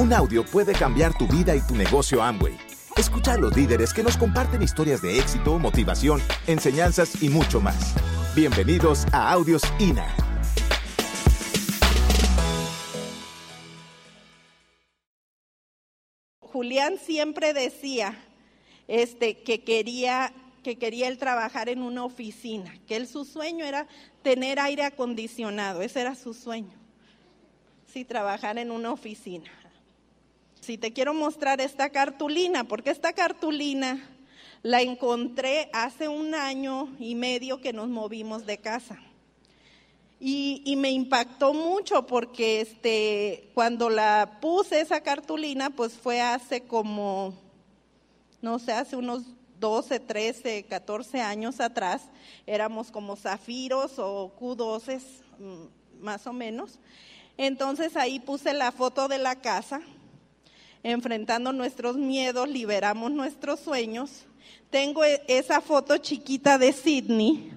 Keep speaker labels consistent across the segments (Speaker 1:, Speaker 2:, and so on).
Speaker 1: Un audio puede cambiar tu vida y tu negocio Amway. Escucha a los líderes que nos comparten historias de éxito, motivación, enseñanzas y mucho más. Bienvenidos a Audios INA.
Speaker 2: Julián siempre decía este, que quería que quería él trabajar en una oficina, que él su sueño era tener aire acondicionado, ese era su sueño. Sí, trabajar en una oficina. Si te quiero mostrar esta cartulina, porque esta cartulina la encontré hace un año y medio que nos movimos de casa. Y, y, me impactó mucho porque este, cuando la puse esa cartulina, pues fue hace como, no sé, hace unos 12, 13, 14 años atrás, éramos como zafiros o Q12, mm, más o menos. Entonces ahí puse la foto de la casa, enfrentando nuestros miedos, liberamos nuestros sueños. Tengo e, esa foto chiquita de Sydney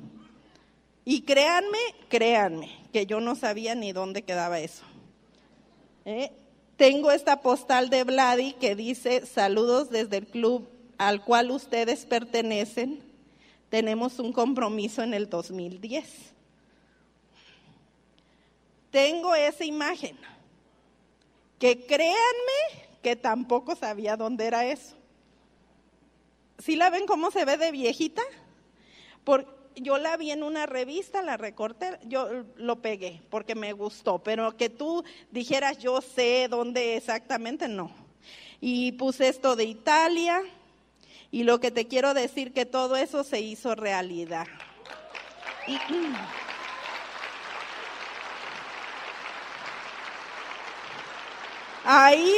Speaker 2: y créanme, créanme, que yo no sabía ni dónde quedaba eso. ¿Eh? Tengo esta postal de Vladi que dice saludos desde el club al cual ustedes pertenecen, tenemos un compromiso en el 2010. Tengo esa imagen, que créanme que tampoco sabía dónde era eso. ¿Sí la ven cómo se ve de viejita? yo la vi en una revista, la recorté, yo lo pegué porque me gustó, pero que tú dijeras yo sé dónde exactamente, no. Y puse esto de Italia, y lo que te quiero decir que todo eso se hizo realidad. ahí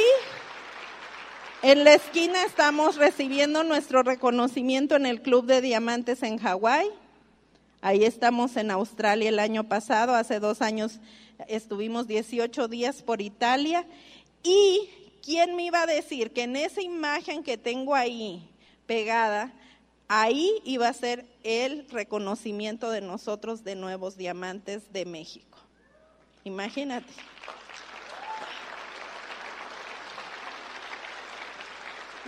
Speaker 2: en la esquina estamos recibiendo nuestro reconocimiento en el Club de Diamantes en Hawái. Ahí estamos en Australia el año pasado, hace dos años estuvimos 18 días por Italia. ¿Y quién me iba a decir que en esa imagen que tengo ahí, pegada, ahí iba a ser el reconocimiento de nosotros de Nuevos Diamantes de México. Imagínate.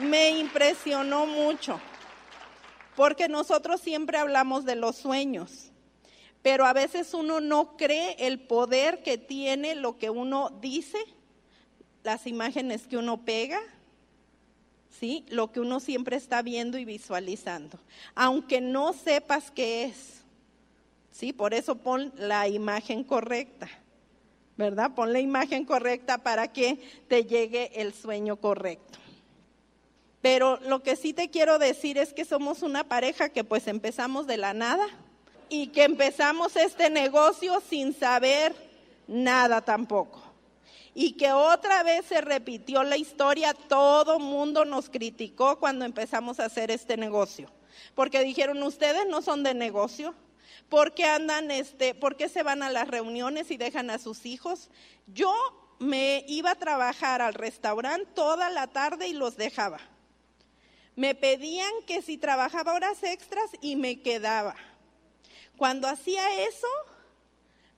Speaker 2: Me impresionó mucho, porque nosotros siempre hablamos de los sueños, pero a veces uno no cree el poder que tiene lo que uno dice, las imágenes que uno pega, ¿sí? Lo que uno siempre está viendo y visualizando, aunque no sepas qué es, ¿sí? Por eso pon la imagen correcta, ¿verdad? Pon la imagen correcta para que te llegue el sueño correcto. Pero lo que sí te quiero decir es que somos una pareja que pues empezamos de la nada y que empezamos este negocio sin saber nada tampoco y que otra vez se repitió la historia, todo mundo nos criticó cuando empezamos a hacer este negocio, porque dijeron, ustedes no son de negocio, ¿por qué andan, este, por qué se van a las reuniones y dejan a sus hijos? Yo me iba a trabajar al restaurante toda la tarde y los dejaba. Me pedían que si trabajaba horas extras y me quedaba. Cuando hacía eso,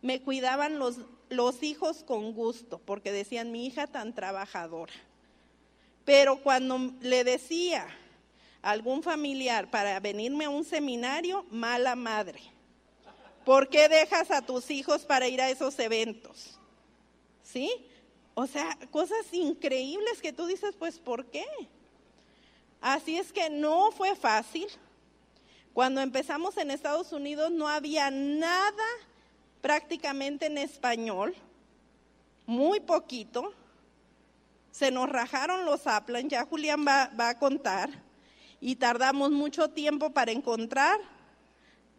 Speaker 2: me cuidaban los los hijos con gusto, porque decían, mi hija tan trabajadora. Pero cuando le decía a algún familiar para venirme a un seminario, mala madre. ¿Por qué dejas a tus hijos para ir a esos eventos? ¿Sí? O sea, cosas increíbles que tú dices, pues, ¿por qué? Así es que no fue fácil. Cuando empezamos en Estados Unidos no había nada prácticamente en español, muy poquito. Se nos rajaron los Aplan, ya Julián va, a contar, y tardamos mucho tiempo para encontrar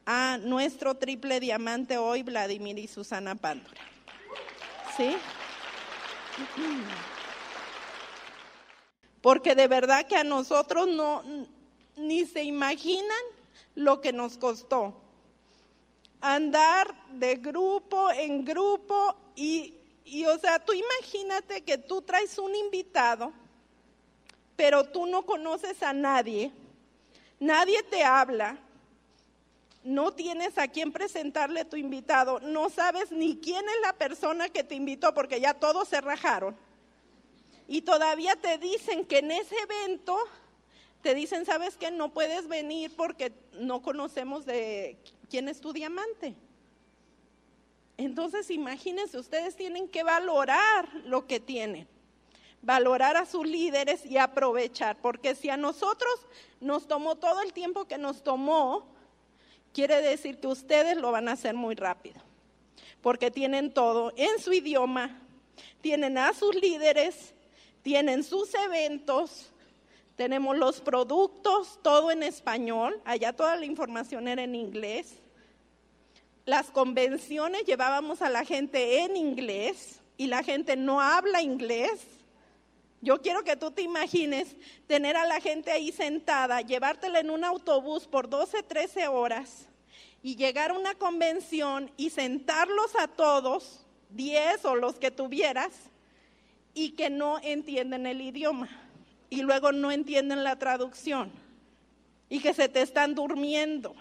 Speaker 2: a nuestro triple diamante hoy, Vladimir y Susana Pándora. ¿Sí? Porque de verdad que a nosotros no, ni se imaginan lo que nos costó andar de grupo en grupo y, o sea, tú imagínate que tú traes un invitado, pero tú no conoces a nadie, nadie te habla, no tienes a quién presentarle tu invitado, no sabes ni quién es la persona que te invitó porque ya todos se rajaron. Y todavía te dicen que en ese evento, te dicen, ¿sabes qué? No puedes venir porque no conocemos de quién es tu diamante. Entonces, imagínense, ustedes tienen que valorar lo que tienen, valorar a sus líderes y aprovechar, porque si a nosotros nos tomó todo el tiempo que nos tomó, quiere decir que ustedes lo van a hacer muy rápido, porque tienen todo en su idioma, tienen a sus líderes, tienen sus eventos, tenemos los productos, todo en español, allá toda la información era en inglés las convenciones llevábamos a la gente en inglés y la gente no habla inglés. Yo quiero que tú te imagines tener a la gente ahí sentada, llevártela en un autobús por 12, 13 horas y llegar a una convención y sentarlos a todos, 10 o los que tuvieras, y que no entienden el idioma y luego no entienden la traducción y que se te están durmiendo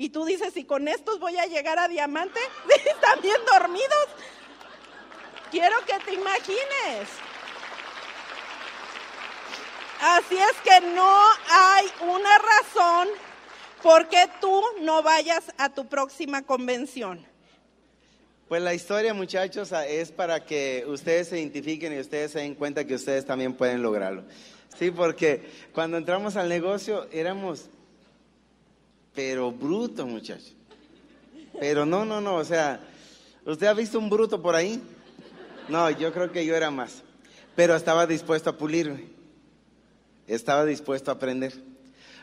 Speaker 2: y tú dices, ¿y con estos voy a llegar a diamante? ¿Están bien dormidos? Quiero que te imagines. Así es que no hay una razón por qué tú no vayas a tu próxima convención.
Speaker 3: Pues la historia, muchachos, es para que ustedes se identifiquen y ustedes se den cuenta que ustedes también pueden lograrlo. Sí, porque cuando entramos al negocio éramos pero bruto, muchacho. Pero no, no, no, o sea, ¿usted ha visto un bruto por ahí? No, yo creo que yo era más. Pero estaba dispuesto a pulirme. Estaba dispuesto a aprender.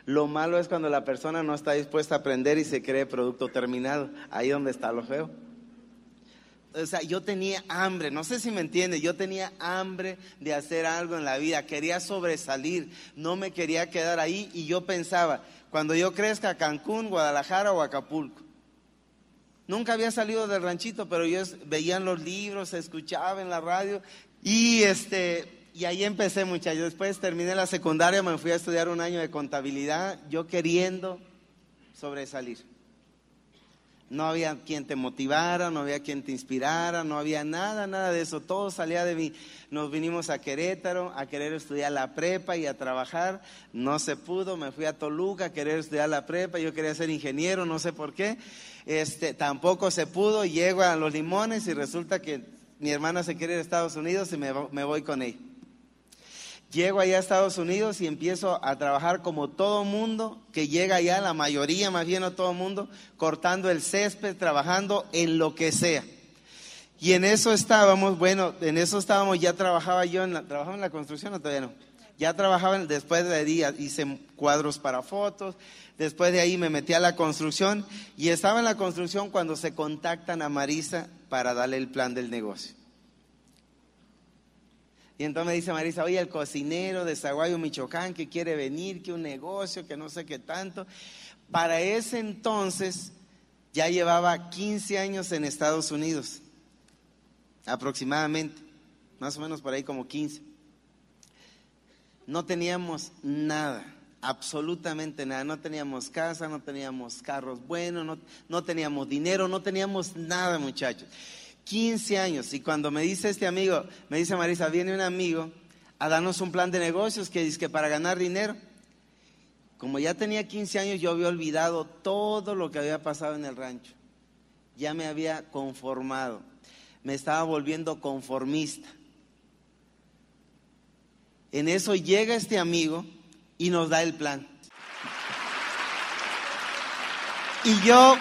Speaker 3: Lo malo es cuando la persona no está dispuesta a aprender y se cree producto terminado. Ahí donde está lo feo. O sea, yo tenía hambre, no sé si me entiende, yo tenía hambre de hacer algo en la vida, quería sobresalir, no me quería quedar ahí y yo pensaba, cuando yo crezca Cancún, Guadalajara o Acapulco. Nunca había salido del ranchito, pero yo veía en los libros, escuchaba en la radio y este y ahí empecé, muchachos. Después terminé la secundaria, me fui a estudiar un año de contabilidad, yo queriendo sobresalir. No había quien te motivara, no había quien te inspirara, no había nada, nada de eso. Todo salía de mí. Nos vinimos a Querétaro a querer estudiar la prepa y a trabajar. No se pudo. Me fui a Toluca a querer estudiar la prepa. Yo quería ser ingeniero, no sé por qué. Este, tampoco se pudo. Llego a Los Limones y resulta que mi hermana se quiere ir a Estados Unidos y me, me voy con ella. Llego allá a Estados Unidos y empiezo a trabajar como todo mundo que llega allá, la mayoría más bien no todo mundo, cortando el césped, trabajando en lo que sea. Y en eso estábamos, bueno, en eso estábamos, ya trabajaba yo, en la, ¿trabajaba en la construcción o todavía no? Ya trabajaba después de día, hice cuadros para fotos, después de ahí me metí a la construcción y estaba en la construcción cuando se contactan a Marisa para darle el plan del negocio. Y entonces me dice Marisa, oye, el cocinero de Zaguayo, Michoacán, que quiere venir, que un negocio, que no sé qué tanto. Para ese entonces ya llevaba 15 años en Estados Unidos, aproximadamente, más o menos por ahí como 15. No teníamos nada, absolutamente nada. No teníamos casa, no teníamos carros buenos, no, no teníamos dinero, no teníamos nada, muchachos. 15 años. Y cuando me dice este amigo, me dice Marisa, viene un amigo a darnos un plan de negocios que dice que para ganar dinero. Como ya tenía 15 años, yo había olvidado todo lo que había pasado en el rancho. Ya me había conformado. Me estaba volviendo conformista. En eso llega este amigo y nos da el plan. Y yo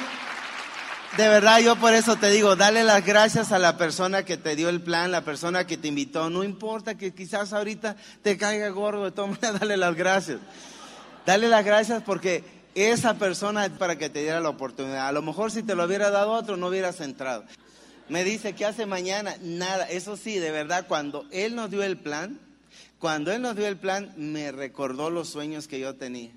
Speaker 3: de verdad, yo por eso te digo, dale las gracias a la persona que te dio el plan, la persona que te invitó. No importa que quizás ahorita te caiga gordo, de todas maneras, dale las gracias. Dale las gracias porque esa persona es para que te diera la oportunidad. A lo mejor si te lo hubiera dado otro, no hubieras entrado. Me dice, ¿qué hace mañana? Nada. Eso sí, de verdad, cuando él nos dio el plan, cuando él nos dio el plan, me recordó los sueños que yo tenía.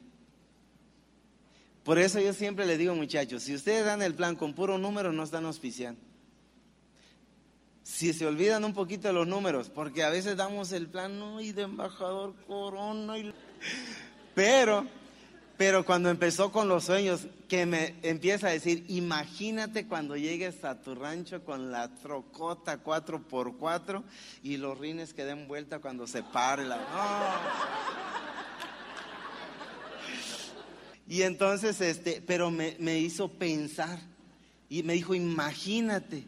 Speaker 3: Por eso yo siempre le digo, muchachos, si ustedes dan el plan con puro número, no están auspiciando. Si se olvidan un poquito de los números, porque a veces damos el plan y de embajador corona, pero Pero cuando empezó con los sueños, que me empieza a decir, imagínate cuando llegues a tu rancho con la trocota 4x4 y los rines que den vuelta cuando se pare la... Y entonces, este, pero me, me hizo pensar y me dijo, imagínate,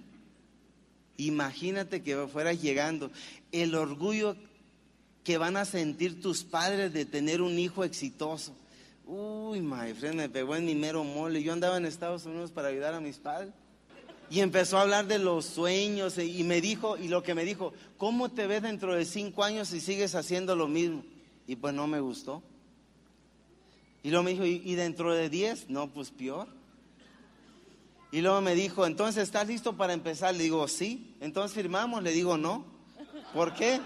Speaker 3: imagínate que fueras llegando. El orgullo que van a sentir tus padres de tener un hijo exitoso. Uy, my friend, me pegó en mi mero mole. Yo andaba en Estados Unidos para ayudar a mis padres. Y empezó a hablar de los sueños y me dijo, y lo que me dijo, ¿cómo te ves dentro de cinco años si sigues haciendo lo mismo? Y pues no me gustó. Y luego me dijo, ¿y, dentro de diez? No, pues peor. Y luego me dijo, entonces, ¿estás listo para empezar? Le digo, sí. Entonces firmamos, le digo, no. ¿Por qué?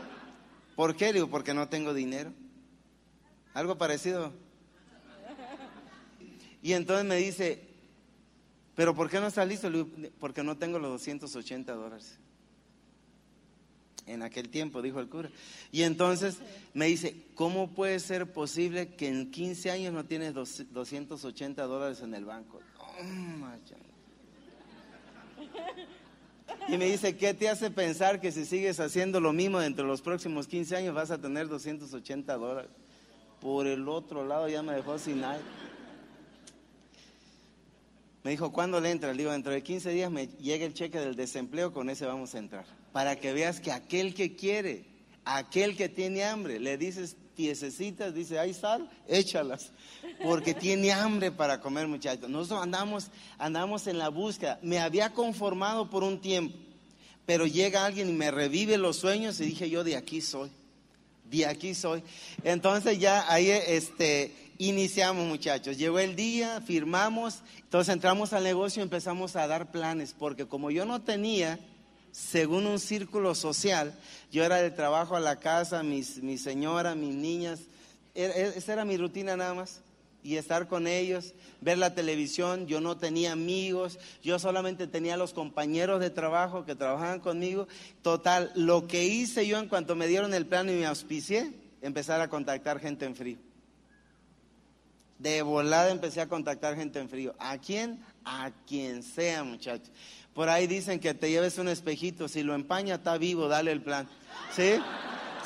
Speaker 3: ¿Por qué? Le digo, porque no tengo dinero. Algo parecido. Y entonces me dice, ¿pero por qué no estás listo? Le digo, porque no tengo los 280 dólares. En aquel tiempo, dijo el cura. Y entonces me dice, ¿cómo puede ser posible que en 15 años no tienes 280 dólares en el banco? y me dice, ¿qué te hace pensar que si sigues haciendo lo mismo dentro de los próximos 15 años vas a tener 280 dólares? Por el otro lado ya me dejó sin nada. Me dijo, ¿cuándo le entra? Le digo, dentro de 15 días me llega el cheque del desempleo, con ese vamos a entrar. Para que veas que aquel que quiere, aquel que tiene hambre, le dices tiesecitas, dice, hay sal, échalas, porque tiene hambre para comer, muchachos. Nosotros andamos, andamos en la búsqueda. Me había conformado por un tiempo, pero llega alguien y me revive los sueños y dije, yo de aquí soy, de aquí soy. Entonces ya ahí, este, Iniciamos muchachos, llegó el día, firmamos, entonces entramos al negocio y empezamos a dar planes, porque como yo no tenía, según un círculo social, yo era de trabajo a la casa, mis, mi señora, mis niñas, esa era mi rutina nada más y estar con ellos, ver la televisión. Yo no tenía amigos, yo solamente tenía los compañeros de trabajo que trabajaban conmigo. Total, lo que hice yo en cuanto me dieron el plan y me auspicié, empezar a contactar gente en frío. De volada empecé a contactar gente en frío. ¿A quién? A quien sea, muchachos. Por ahí dicen que te lleves un espejito. Si lo empaña, está vivo, dale el plan. ¿Sí?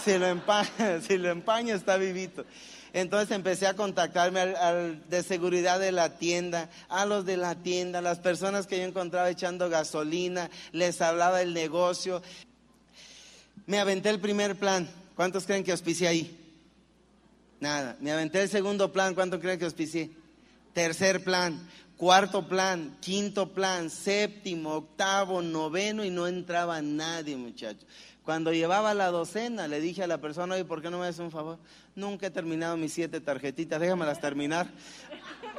Speaker 3: Si lo empaña, si lo empaña está vivito. Entonces empecé a contactarme al, de seguridad de la tienda, a los de la tienda, las personas que yo encontraba echando gasolina, les hablaba del negocio. Me aventé el primer plan. ¿Cuántos creen que auspicié ahí? Nada. Me aventé el segundo plan, ¿cuánto creen que auspicié? Tercer plan, cuarto plan, quinto plan, séptimo, octavo, noveno y no entraba nadie, muchachos. Cuando llevaba la docena, le dije a la persona, oye, ¿por qué no me haces un favor? Nunca he terminado mis siete tarjetitas, déjamelas terminar.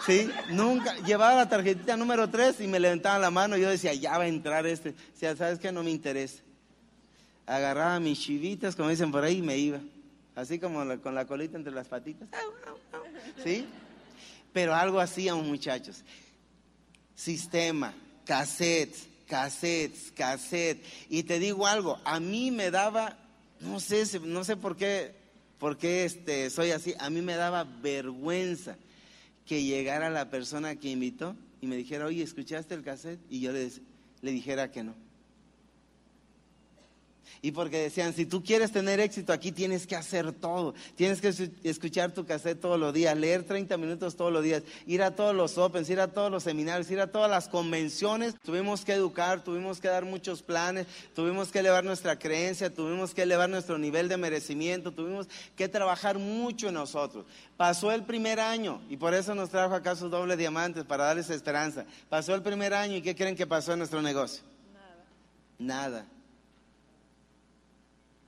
Speaker 3: ¿Sí? Nunca. Llevaba la tarjetita número tres y me levantaba la mano y yo decía, ya va a entrar este. O sea, ¿sabes qué? No me interesa. Agarraba mis chivitas, como dicen por ahí, y me iba así como con la colita entre las patitas. ¿Sí? Pero algo hacíamos muchachos. Sistema, cassettes, cassettes, cassettes. Y te digo algo, a mí me daba, no sé, no sé por qué, por qué este, soy así, a mí me daba vergüenza que llegara la persona que invitó y me dijera, oye, ¿escuchaste el cassette? Y yo le, le dijera que no. Y porque decían, si tú quieres tener éxito aquí tienes que hacer todo. Tienes que escuchar tu cassette todos los días, leer 30 minutos todos los días, ir a todos los opens, ir a todos los seminarios, ir a todas las convenciones. Tuvimos que educar, tuvimos que dar muchos planes, tuvimos que elevar nuestra creencia, tuvimos que elevar nuestro nivel de merecimiento, tuvimos que trabajar mucho en nosotros. Pasó el primer año y por eso nos trajo acá sus dobles diamantes para darles esperanza. Pasó el primer año y ¿qué creen que pasó en nuestro negocio? Nada. Nada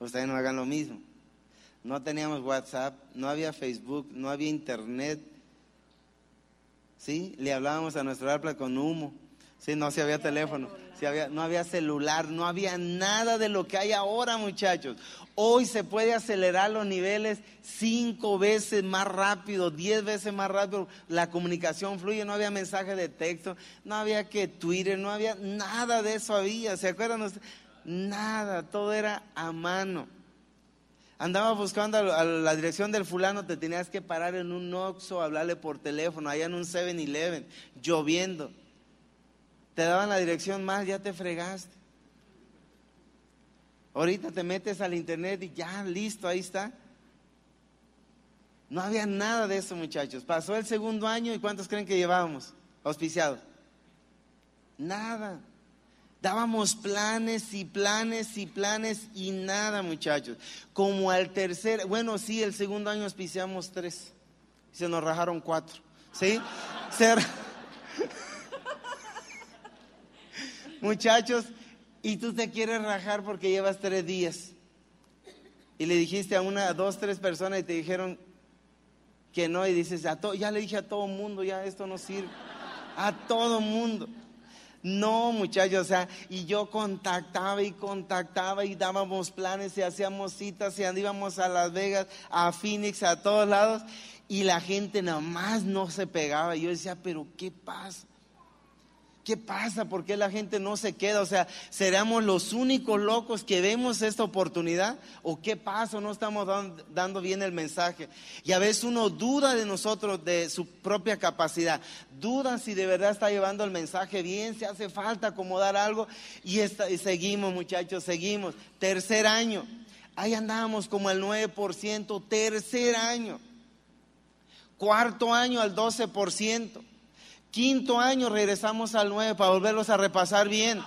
Speaker 3: ustedes no hagan lo mismo. No teníamos WhatsApp, no había Facebook, no había Internet. ¿Sí? Le hablábamos a nuestro arpa con humo. Sí, no, si había teléfono, había, no había celular, no había nada de lo que hay ahora, muchachos. Hoy se puede acelerar los niveles cinco veces más rápido, diez veces más rápido. La comunicación fluye, no había mensaje de texto, no había que Twitter, no había nada de eso había. ¿Se acuerdan? Nada, todo era a mano. Andaba buscando a la dirección del fulano, te tenías que parar en un Oxxo, hablarle por teléfono, allá en un 7-Eleven, lloviendo. Te daban la dirección mal, ya te fregaste. Ahorita te metes al internet y ya, listo, ahí está. No había nada de eso, muchachos. Pasó el segundo año y ¿cuántos creen que llevábamos auspiciados? Nada. Dábamos planes y planes y planes y nada, muchachos. Como al tercer, bueno, sí, el segundo año auspiciamos tres. Se nos rajaron cuatro. ¿Sí? Ser... muchachos, y tú te quieres rajar porque llevas tres días. Y le dijiste a una, a dos, tres personas y te dijeron que no. Y dices, a ya le dije a todo mundo, ya esto no sirve. A todo mundo. No, muchachos, o sea, y yo contactaba y contactaba y dábamos planes y hacíamos citas y íbamos a Las Vegas, a Phoenix, a todos lados, y la gente nada más no se pegaba. Yo decía, pero ¿qué pasa? ¿Qué pasa? ¿Por qué la gente no se queda? O sea, ¿seremos los únicos locos que vemos esta oportunidad? ¿O qué pasa? ¿No estamos dando bien el mensaje? Y a veces uno duda de nosotros, de su propia capacidad. Duda si de verdad está llevando el mensaje bien, si hace falta acomodar algo. Y, seguimos, muchachos, seguimos. Tercer año. Ahí andábamos como el 9%. Tercer año. Cuarto año al 12%. Quinto año regresamos al 9 para volverlos a repasar bien.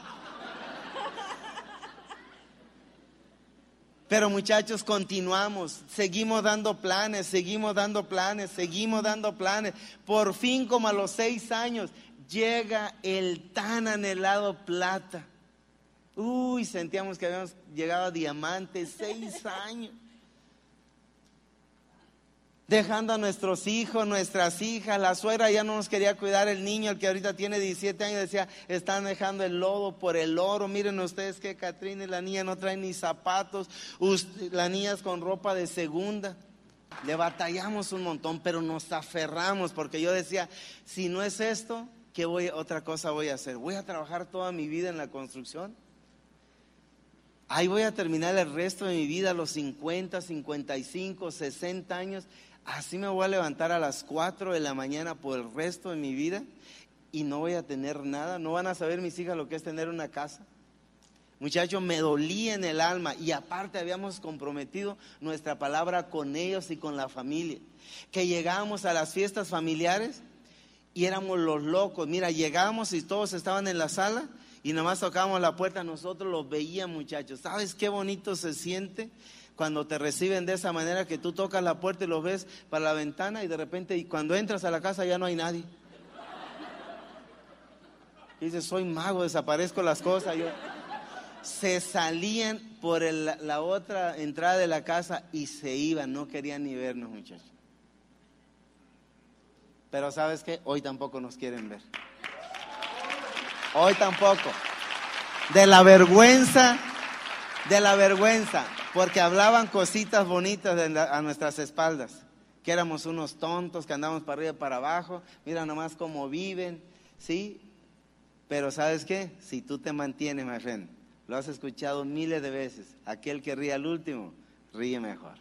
Speaker 3: Pero muchachos, continuamos, seguimos dando planes, seguimos dando planes, seguimos dando planes. Por fin, como a los seis años, llega el tan anhelado plata. Uy, sentíamos que habíamos llegado a diamante, seis años dejando a nuestros hijos, nuestras hijas. La suegra ya no nos quería cuidar el niño, el que ahorita tiene 17 años, decía, están dejando el lodo por el oro. Miren ustedes que Catrina y la niña no traen ni zapatos, la niña es con ropa de segunda. Le batallamos un montón, pero nos aferramos, porque yo decía, si no es esto, ¿qué voy, otra cosa voy a hacer? ¿Voy a trabajar toda mi vida en la construcción? Ahí voy a terminar el resto de mi vida, los 50, 55, 60 años, así me voy a levantar a las 4 de la mañana por el resto de mi vida y no voy a tener nada. No van a saber mis hijas lo que es tener una casa. Muchachos, me dolía en el alma y aparte habíamos comprometido nuestra palabra con ellos y con la familia. Que llegábamos a las fiestas familiares y éramos los locos. Mira, llegábamos y todos estaban en la sala y nomás tocábamos la puerta, nosotros los veíamos, muchachos. ¿Sabes qué bonito se siente? Cuando te reciben de esa manera que tú tocas la puerta y los ves para la ventana y de repente cuando entras a la casa ya no hay nadie. Dices, soy mago, desaparezco las cosas. Se salían por la otra entrada de la casa y se iban, no querían ni vernos, muchachos. Pero sabes qué, hoy tampoco nos quieren ver. Hoy tampoco. De la vergüenza, de la vergüenza porque hablaban cositas bonitas a nuestras espaldas, que éramos unos tontos, que andábamos para arriba y para abajo, mira nomás cómo viven, ¿sí? Pero ¿sabes qué? Si tú te mantienes, my friend, lo has escuchado miles de veces, aquel que ríe al último, ríe mejor.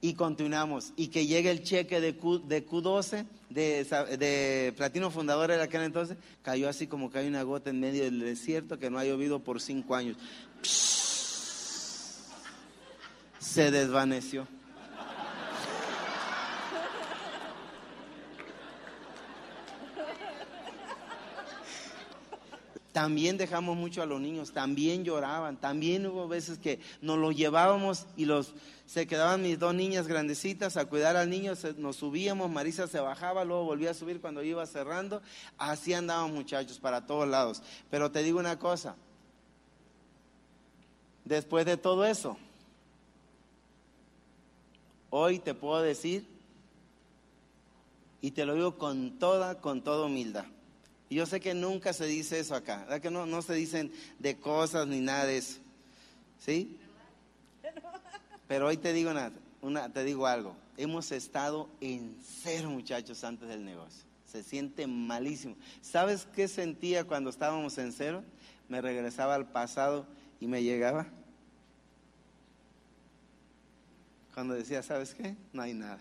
Speaker 3: Y continuamos, y que llegue el cheque de, Q, de Q12, de, de Platino Fundador de aquel entonces, cayó así como cae una gota en medio del desierto que no ha llovido por cinco años se desvaneció. También dejamos mucho a los niños, también lloraban, también hubo veces que nos los llevábamos y los se quedaban mis dos niñas grandecitas a cuidar al niño, nos subíamos, Marisa se bajaba, luego volvía a subir cuando iba cerrando, así andaban muchachos para todos lados. Pero te digo una cosa, después de todo eso, Hoy te puedo decir, y te lo digo con toda, con humildad. Y yo sé que nunca se dice eso acá, ¿verdad? Que no, no se dicen de cosas ni nada de eso. ¿Sí? Pero hoy te digo una, te digo algo. Hemos estado en cero, muchachos, antes del negocio. Se siente malísimo. ¿Sabes qué sentía cuando estábamos en cero? Me regresaba al pasado y me llegaba Cuando decía, ¿sabes qué? No hay nada.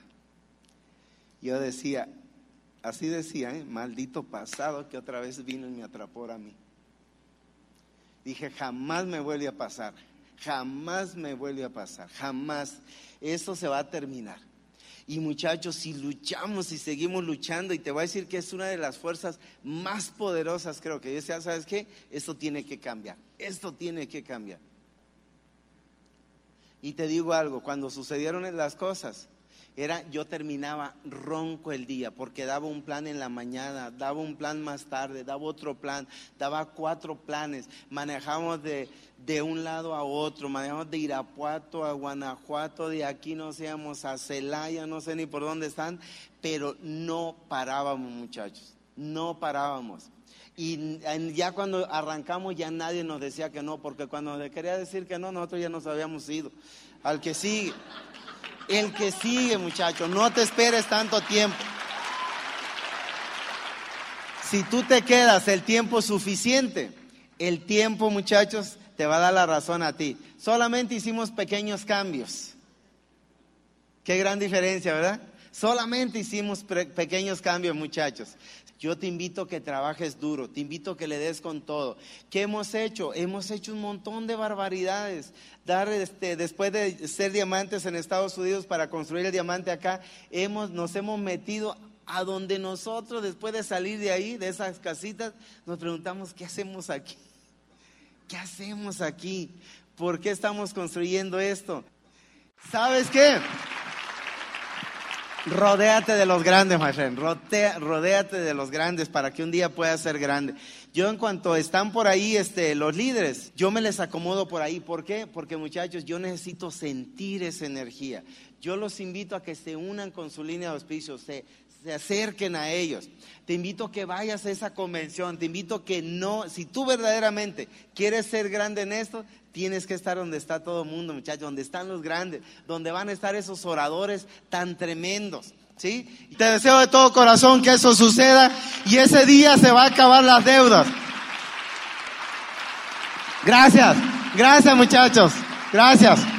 Speaker 3: Yo decía, así decía, ¿eh? maldito pasado que otra vez vino y me atrapó a mí. Dije, jamás me vuelve a pasar, jamás me vuelve a pasar, jamás. Esto se va a terminar. Y muchachos, si luchamos y seguimos luchando, y te voy a decir que es una de las fuerzas más poderosas, creo que yo decía, ¿sabes qué? Esto tiene que cambiar, esto tiene que cambiar. Y te digo algo, cuando sucedieron las cosas, era yo terminaba ronco el día porque daba un plan en la mañana, daba un plan más tarde, daba otro plan, daba cuatro planes, manejamos de, de un lado a otro, manejamos de Irapuato a Guanajuato, de aquí nos íbamos a Celaya, no sé ni por dónde están, pero no parábamos muchachos, no parábamos. Y ya cuando arrancamos ya nadie nos decía que no, porque cuando le quería decir que no, nosotros ya nos habíamos ido. Al que sigue. El que sigue, muchacho, no te esperes tanto tiempo. Si tú te quedas el tiempo suficiente, el tiempo, muchachos, te va a dar la razón a ti. Solamente hicimos pequeños cambios. Qué gran diferencia, ¿verdad? Solamente hicimos pequeños cambios, muchachos. Yo te invito a que trabajes duro, te invito a que le des con todo. ¿Qué hemos hecho? Hemos hecho un montón de barbaridades. Dar, este, después de ser diamantes en Estados Unidos para construir el diamante acá, hemos, nos hemos metido a donde nosotros, después de salir de ahí, de esas casitas, nos preguntamos, ¿qué hacemos aquí? ¿Qué hacemos aquí? ¿Por qué estamos construyendo esto? ¿Sabes qué? Rodéate de los grandes, my friend. rodéate de los grandes para que un día puedas ser grande. Yo en cuanto están por ahí este, los líderes, yo me les acomodo por ahí. ¿Por qué? Porque muchachos, yo necesito sentir esa energía. Yo los invito a que se unan con su línea de auspicios, se, se acerquen a ellos. Te invito a que vayas a esa convención. Te invito a que no, si tú verdaderamente quieres ser grande en esto, tienes que estar donde está todo el mundo, muchachos, donde están los grandes, donde van a estar esos oradores tan tremendos. ¿Sí? Te deseo de todo corazón que eso suceda y ese día se va a acabar las deudas. Gracias, gracias muchachos, gracias.